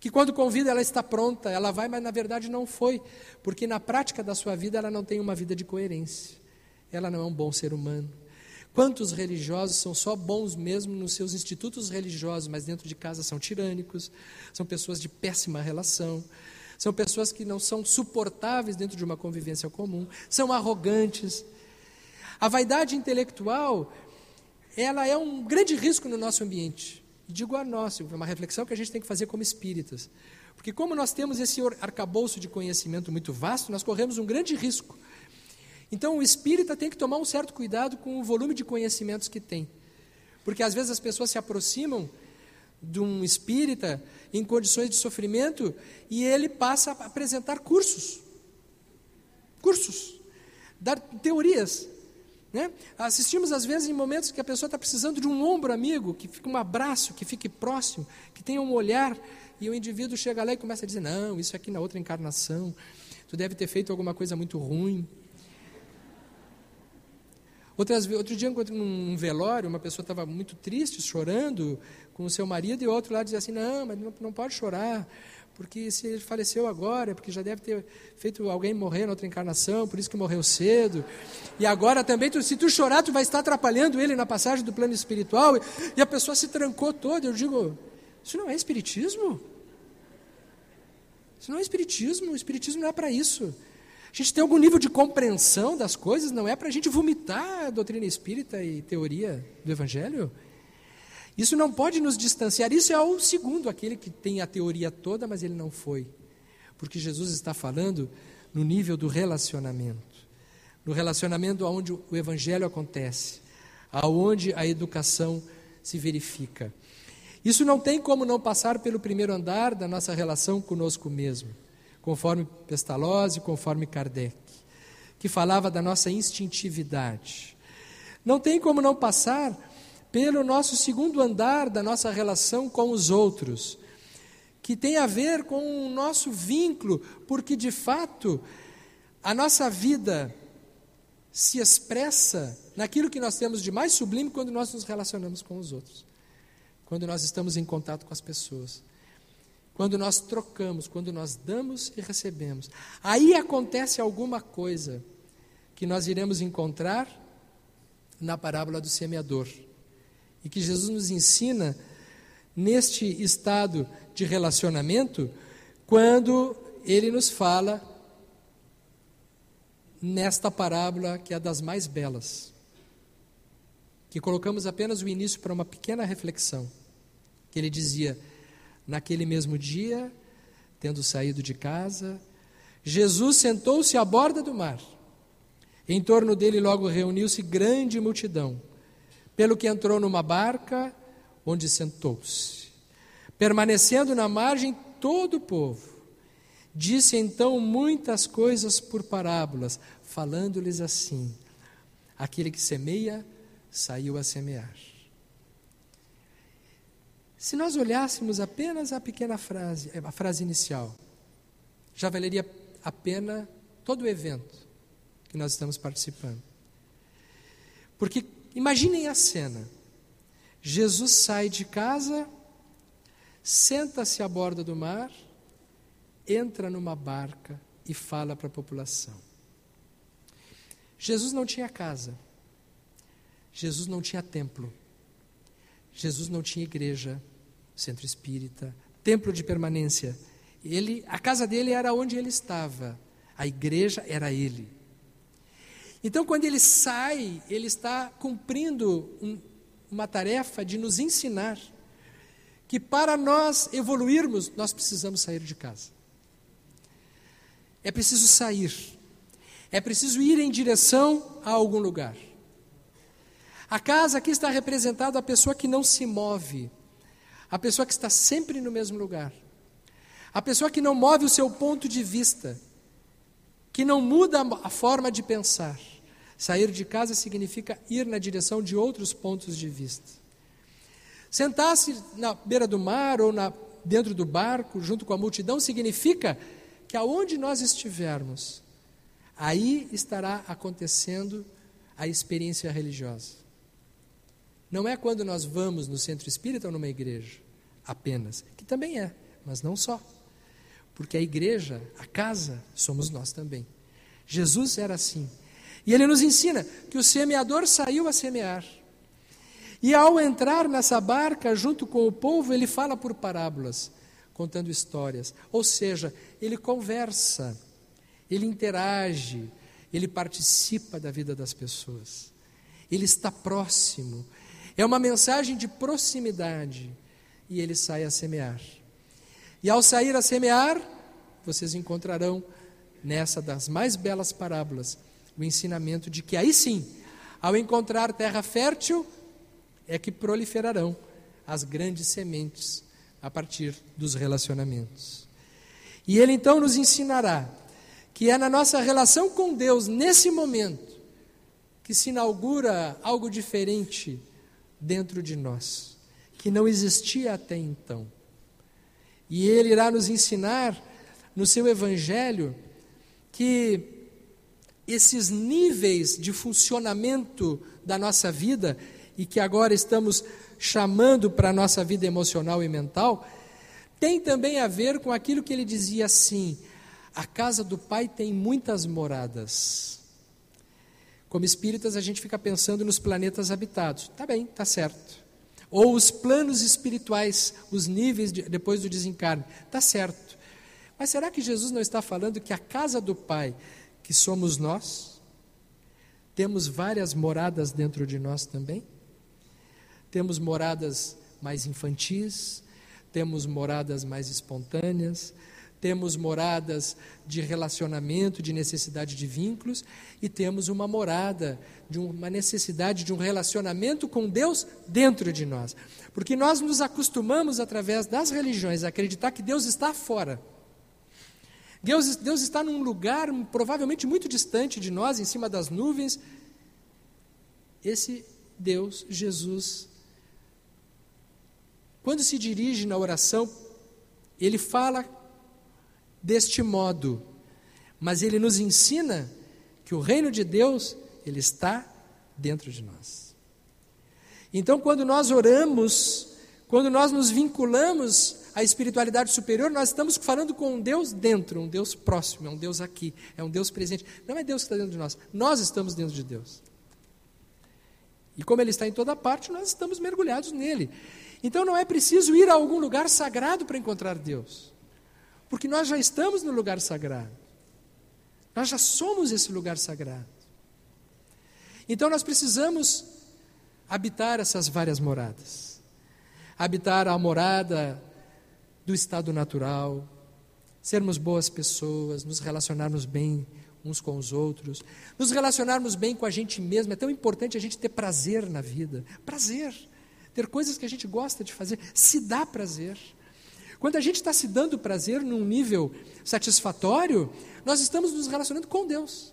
Que quando convida ela está pronta, ela vai, mas na verdade não foi, porque na prática da sua vida ela não tem uma vida de coerência. Ela não é um bom ser humano. Quantos religiosos são só bons mesmo nos seus institutos religiosos, mas dentro de casa são tirânicos, são pessoas de péssima relação, são pessoas que não são suportáveis dentro de uma convivência comum, são arrogantes. A vaidade intelectual, ela é um grande risco no nosso ambiente. Digo a nós, é uma reflexão que a gente tem que fazer como espíritas. Porque como nós temos esse arcabouço de conhecimento muito vasto, nós corremos um grande risco. Então o espírita tem que tomar um certo cuidado com o volume de conhecimentos que tem. Porque às vezes as pessoas se aproximam de um espírita em condições de sofrimento e ele passa a apresentar cursos. Cursos. Dar teorias. Né? Assistimos às vezes em momentos que a pessoa está precisando de um ombro amigo, que fique um abraço, que fique próximo, que tenha um olhar, e o indivíduo chega lá e começa a dizer: Não, isso aqui na outra encarnação, tu deve ter feito alguma coisa muito ruim. Outras, outro dia, num velório, uma pessoa estava muito triste, chorando com o seu marido, e outro lá dizia assim: Não, mas não pode chorar, porque se ele faleceu agora, é porque já deve ter feito alguém morrer na outra encarnação, por isso que morreu cedo. E agora também, tu, se tu chorar, tu vai estar atrapalhando ele na passagem do plano espiritual. E, e a pessoa se trancou toda. Eu digo: Isso não é espiritismo? Isso não é espiritismo. O espiritismo não é para isso. A gente tem algum nível de compreensão das coisas, não é para a gente vomitar a doutrina espírita e teoria do Evangelho. Isso não pode nos distanciar. Isso é o segundo, aquele que tem a teoria toda, mas ele não foi. Porque Jesus está falando no nível do relacionamento. No relacionamento onde o Evangelho acontece, aonde a educação se verifica. Isso não tem como não passar pelo primeiro andar da nossa relação conosco mesmo conforme Pestalozzi, conforme Kardec, que falava da nossa instintividade. Não tem como não passar pelo nosso segundo andar da nossa relação com os outros, que tem a ver com o nosso vínculo, porque de fato a nossa vida se expressa naquilo que nós temos de mais sublime quando nós nos relacionamos com os outros, quando nós estamos em contato com as pessoas. Quando nós trocamos, quando nós damos e recebemos, aí acontece alguma coisa que nós iremos encontrar na parábola do semeador. E que Jesus nos ensina neste estado de relacionamento, quando ele nos fala nesta parábola que é das mais belas, que colocamos apenas o início para uma pequena reflexão, que ele dizia: Naquele mesmo dia, tendo saído de casa, Jesus sentou-se à borda do mar. Em torno dele logo reuniu-se grande multidão, pelo que entrou numa barca, onde sentou-se. Permanecendo na margem todo o povo. Disse então muitas coisas por parábolas, falando-lhes assim: Aquele que semeia, saiu a semear. Se nós olhássemos apenas a pequena frase, a frase inicial, já valeria a pena todo o evento que nós estamos participando. Porque imaginem a cena. Jesus sai de casa, senta-se à borda do mar, entra numa barca e fala para a população. Jesus não tinha casa. Jesus não tinha templo. Jesus não tinha igreja, centro espírita, templo de permanência. Ele, a casa dele era onde ele estava. A igreja era ele. Então, quando ele sai, ele está cumprindo um, uma tarefa de nos ensinar que para nós evoluirmos, nós precisamos sair de casa. É preciso sair. É preciso ir em direção a algum lugar. A casa aqui está representada a pessoa que não se move, a pessoa que está sempre no mesmo lugar, a pessoa que não move o seu ponto de vista, que não muda a forma de pensar. Sair de casa significa ir na direção de outros pontos de vista. Sentar-se na beira do mar ou na, dentro do barco, junto com a multidão, significa que aonde nós estivermos, aí estará acontecendo a experiência religiosa. Não é quando nós vamos no centro espírita ou numa igreja, apenas, que também é, mas não só. Porque a igreja, a casa, somos nós também. Jesus era assim. E ele nos ensina que o semeador saiu a semear. E ao entrar nessa barca junto com o povo, ele fala por parábolas, contando histórias. Ou seja, ele conversa, ele interage, ele participa da vida das pessoas. Ele está próximo, é uma mensagem de proximidade. E ele sai a semear. E ao sair a semear, vocês encontrarão nessa das mais belas parábolas o ensinamento de que aí sim, ao encontrar terra fértil, é que proliferarão as grandes sementes a partir dos relacionamentos. E ele então nos ensinará que é na nossa relação com Deus, nesse momento, que se inaugura algo diferente dentro de nós, que não existia até então. E ele irá nos ensinar no seu evangelho que esses níveis de funcionamento da nossa vida e que agora estamos chamando para a nossa vida emocional e mental, tem também a ver com aquilo que ele dizia assim: a casa do Pai tem muitas moradas. Como espíritas, a gente fica pensando nos planetas habitados. Tá bem, tá certo. Ou os planos espirituais, os níveis de, depois do desencarne. Tá certo. Mas será que Jesus não está falando que a casa do Pai, que somos nós, temos várias moradas dentro de nós também? Temos moradas mais infantis, temos moradas mais espontâneas, temos moradas de relacionamento, de necessidade de vínculos, e temos uma morada de uma necessidade de um relacionamento com Deus dentro de nós. Porque nós nos acostumamos, através das religiões, a acreditar que Deus está fora. Deus, Deus está num lugar provavelmente muito distante de nós, em cima das nuvens. Esse Deus, Jesus, quando se dirige na oração, ele fala deste modo, mas ele nos ensina que o reino de Deus, ele está dentro de nós. Então, quando nós oramos, quando nós nos vinculamos à espiritualidade superior, nós estamos falando com um Deus dentro, um Deus próximo, é um Deus aqui, é um Deus presente. Não é Deus que está dentro de nós, nós estamos dentro de Deus. E como Ele está em toda parte, nós estamos mergulhados nele. Então não é preciso ir a algum lugar sagrado para encontrar Deus. Porque nós já estamos no lugar sagrado. Nós já somos esse lugar sagrado. Então nós precisamos habitar essas várias moradas. Habitar a morada do estado natural, sermos boas pessoas, nos relacionarmos bem uns com os outros, nos relacionarmos bem com a gente mesmo. É tão importante a gente ter prazer na vida. Prazer. Ter coisas que a gente gosta de fazer. Se dá prazer. Quando a gente está se dando prazer num nível satisfatório, nós estamos nos relacionando com Deus.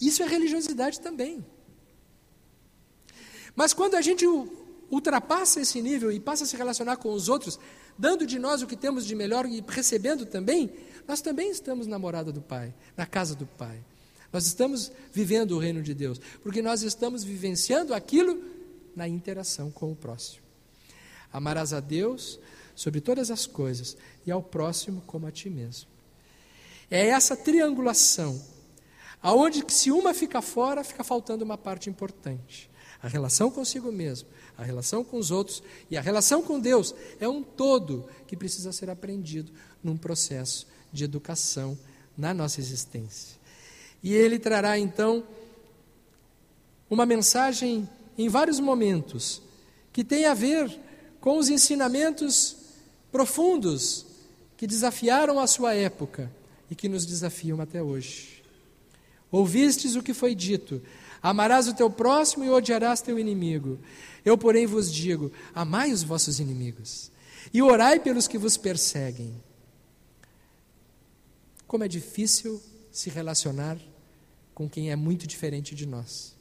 Isso é religiosidade também. Mas quando a gente ultrapassa esse nível e passa a se relacionar com os outros, dando de nós o que temos de melhor e recebendo também, nós também estamos na morada do Pai, na casa do Pai. Nós estamos vivendo o reino de Deus, porque nós estamos vivenciando aquilo na interação com o próximo. Amarás a Deus sobre todas as coisas e ao próximo como a ti mesmo. É essa triangulação, aonde se uma fica fora, fica faltando uma parte importante. A relação consigo mesmo, a relação com os outros e a relação com Deus é um todo que precisa ser aprendido num processo de educação na nossa existência. E ele trará então uma mensagem em vários momentos que tem a ver com os ensinamentos profundos que desafiaram a sua época e que nos desafiam até hoje. Ouvistes o que foi dito: amarás o teu próximo e odiarás teu inimigo. Eu, porém, vos digo: amai os vossos inimigos e orai pelos que vos perseguem. Como é difícil se relacionar com quem é muito diferente de nós.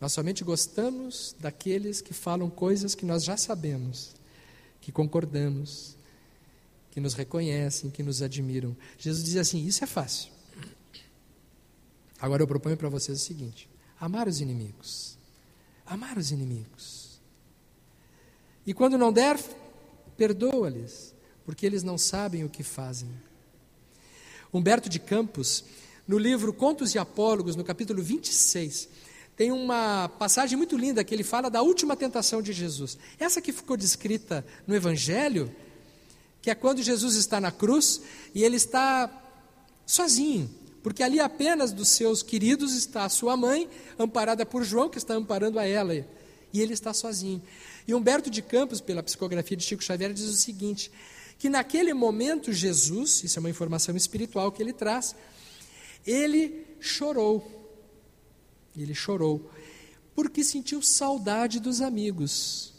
Nós somente gostamos daqueles que falam coisas que nós já sabemos, que concordamos, que nos reconhecem, que nos admiram. Jesus diz assim: Isso é fácil. Agora eu proponho para vocês o seguinte: amar os inimigos. Amar os inimigos. E quando não der, perdoa-lhes, porque eles não sabem o que fazem. Humberto de Campos, no livro Contos e Apólogos, no capítulo 26, tem uma passagem muito linda que ele fala da última tentação de Jesus. Essa que ficou descrita no Evangelho, que é quando Jesus está na cruz e ele está sozinho, porque ali apenas dos seus queridos está a sua mãe, amparada por João, que está amparando a ela, e ele está sozinho. E Humberto de Campos, pela psicografia de Chico Xavier, diz o seguinte: que naquele momento Jesus, isso é uma informação espiritual que ele traz, ele chorou. Ele chorou porque sentiu saudade dos amigos.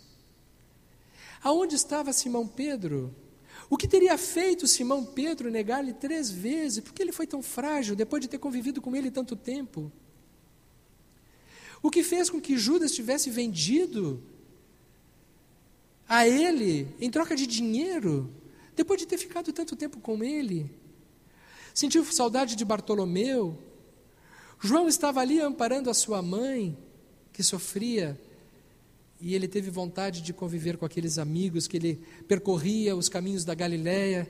Aonde estava Simão Pedro? O que teria feito Simão Pedro negar-lhe três vezes? Por que ele foi tão frágil depois de ter convivido com ele tanto tempo? O que fez com que Judas tivesse vendido a ele em troca de dinheiro, depois de ter ficado tanto tempo com ele? Sentiu saudade de Bartolomeu? João estava ali amparando a sua mãe, que sofria, e ele teve vontade de conviver com aqueles amigos que ele percorria os caminhos da Galiléia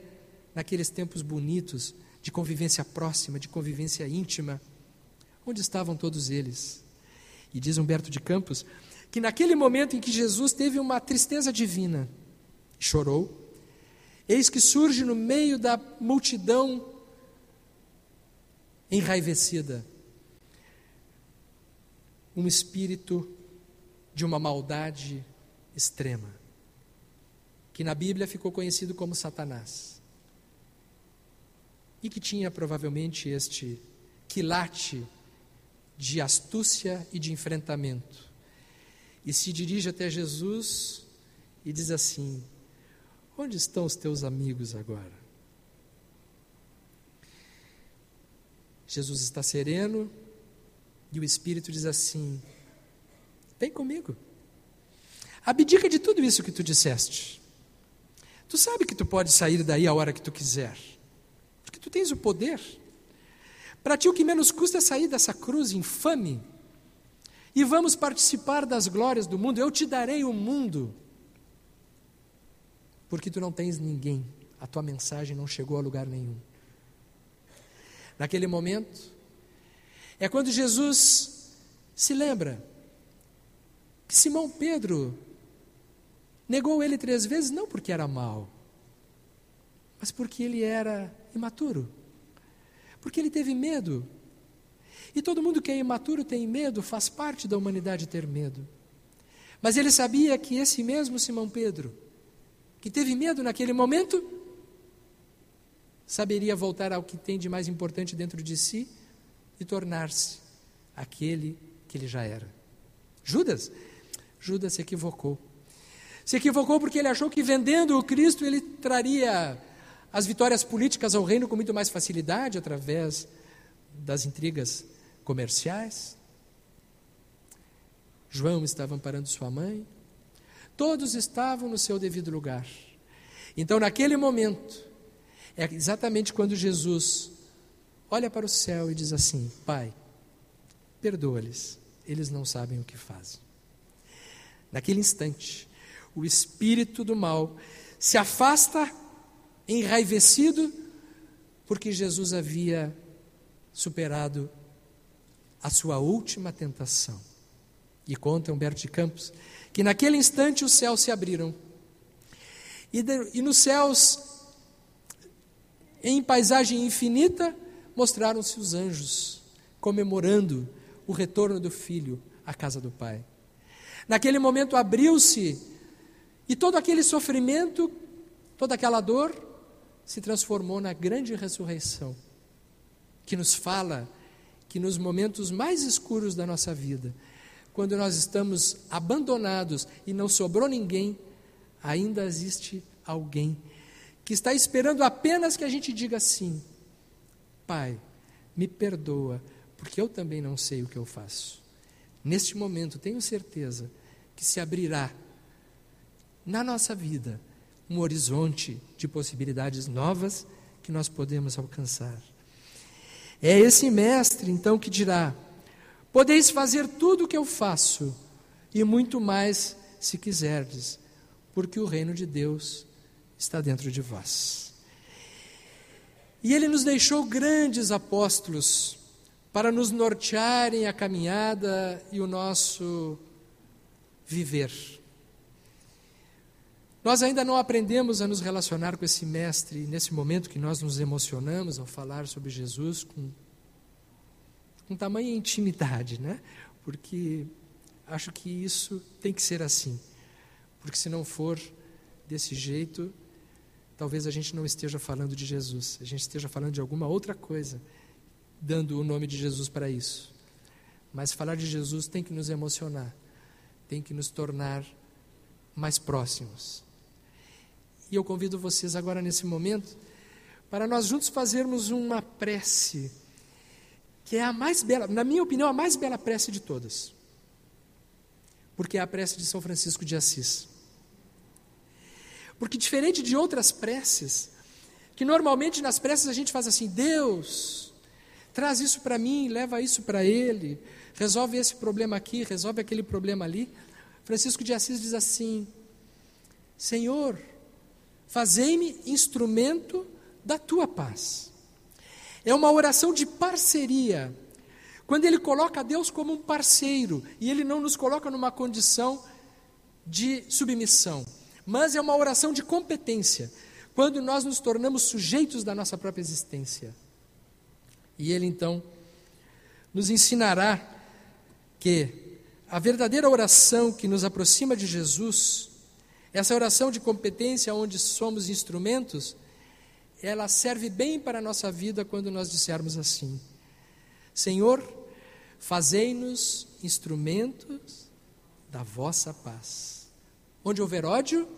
naqueles tempos bonitos de convivência próxima, de convivência íntima. Onde estavam todos eles? E diz Humberto de Campos que naquele momento em que Jesus teve uma tristeza divina, chorou, eis que surge no meio da multidão enraivecida um espírito de uma maldade extrema, que na Bíblia ficou conhecido como Satanás, e que tinha provavelmente este quilate de astúcia e de enfrentamento, e se dirige até Jesus e diz assim: Onde estão os teus amigos agora? Jesus está sereno, e o Espírito diz assim: Vem comigo. Abdica de tudo isso que tu disseste. Tu sabe que tu pode sair daí a hora que tu quiser, porque tu tens o poder. Para ti, o que menos custa é sair dessa cruz infame e vamos participar das glórias do mundo. Eu te darei o mundo, porque tu não tens ninguém, a tua mensagem não chegou a lugar nenhum. Naquele momento, é quando Jesus se lembra que Simão Pedro negou ele três vezes, não porque era mau, mas porque ele era imaturo, porque ele teve medo. E todo mundo que é imaturo tem medo, faz parte da humanidade ter medo. Mas ele sabia que esse mesmo Simão Pedro, que teve medo naquele momento, saberia voltar ao que tem de mais importante dentro de si e tornar-se aquele que ele já era. Judas? Judas se equivocou. Se equivocou porque ele achou que vendendo o Cristo ele traria as vitórias políticas ao reino com muito mais facilidade através das intrigas comerciais. João estava amparando sua mãe. Todos estavam no seu devido lugar. Então, naquele momento, é exatamente quando Jesus olha para o céu e diz assim: Pai, perdoa-lhes, eles não sabem o que fazem. Naquele instante, o espírito do mal se afasta, enraivecido, porque Jesus havia superado a sua última tentação. E conta Humberto de Campos que naquele instante os céus se abriram. E, de, e nos céus, em paisagem infinita, mostraram-se os anjos, comemorando o retorno do filho à casa do Pai. Naquele momento abriu-se, e todo aquele sofrimento, toda aquela dor, se transformou na grande ressurreição, que nos fala que nos momentos mais escuros da nossa vida, quando nós estamos abandonados e não sobrou ninguém, ainda existe alguém que está esperando apenas que a gente diga assim: Pai, me perdoa, porque eu também não sei o que eu faço. Neste momento, tenho certeza que se abrirá na nossa vida um horizonte de possibilidades novas que nós podemos alcançar. É esse mestre, então, que dirá: Podeis fazer tudo o que eu faço, e muito mais se quiserdes, porque o reino de Deus está dentro de vós. E ele nos deixou grandes apóstolos para nos nortearem a caminhada e o nosso viver. Nós ainda não aprendemos a nos relacionar com esse Mestre, nesse momento que nós nos emocionamos ao falar sobre Jesus com, com tamanha intimidade, né? Porque acho que isso tem que ser assim. Porque se não for desse jeito, talvez a gente não esteja falando de Jesus, a gente esteja falando de alguma outra coisa, dando o nome de Jesus para isso. Mas falar de Jesus tem que nos emocionar, tem que nos tornar mais próximos. E eu convido vocês agora nesse momento para nós juntos fazermos uma prece, que é a mais bela, na minha opinião, a mais bela prece de todas. Porque é a prece de São Francisco de Assis. Porque diferente de outras preces, que normalmente nas preces a gente faz assim: Deus, traz isso para mim, leva isso para ele, resolve esse problema aqui, resolve aquele problema ali. Francisco de Assis diz assim: Senhor, Fazei-me instrumento da tua paz. É uma oração de parceria. Quando ele coloca Deus como um parceiro e ele não nos coloca numa condição de submissão, mas é uma oração de competência, quando nós nos tornamos sujeitos da nossa própria existência. E ele então nos ensinará que a verdadeira oração que nos aproxima de Jesus essa oração de competência, onde somos instrumentos, ela serve bem para a nossa vida quando nós dissermos assim: Senhor, fazei-nos instrumentos da vossa paz. Onde houver ódio,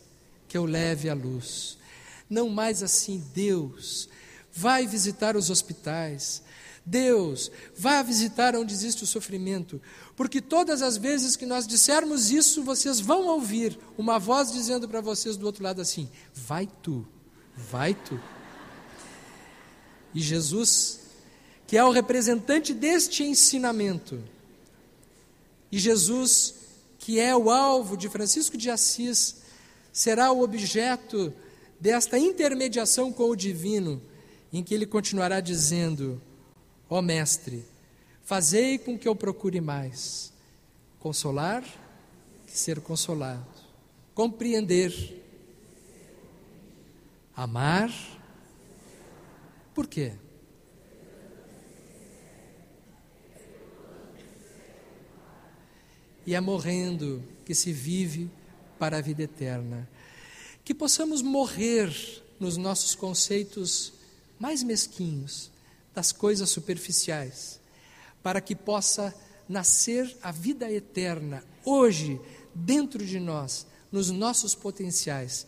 que eu leve a luz. Não mais assim, Deus, vai visitar os hospitais, Deus, vá visitar onde existe o sofrimento, porque todas as vezes que nós dissermos isso, vocês vão ouvir uma voz dizendo para vocês do outro lado assim: vai tu, vai tu. E Jesus, que é o representante deste ensinamento, e Jesus, que é o alvo de Francisco de Assis, será o objeto desta intermediação com o divino, em que ele continuará dizendo: Ó oh, Mestre, fazei com que eu procure mais consolar que ser consolado, compreender, amar. Por quê? E é morrendo que se vive para a vida eterna. Que possamos morrer nos nossos conceitos mais mesquinhos, das coisas superficiais, para que possa nascer a vida eterna hoje dentro de nós, nos nossos potenciais,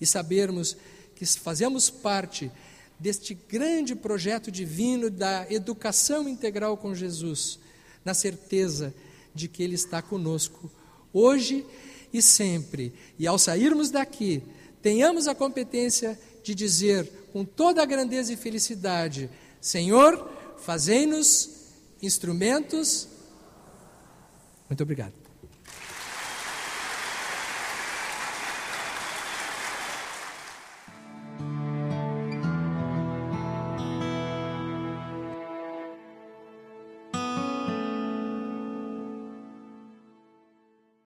e sabermos que fazemos parte deste grande projeto divino da educação integral com Jesus, na certeza de que Ele está conosco hoje e sempre. E ao sairmos daqui, tenhamos a competência de dizer com toda a grandeza e felicidade: Senhor, fazei-nos instrumentos. Muito obrigado.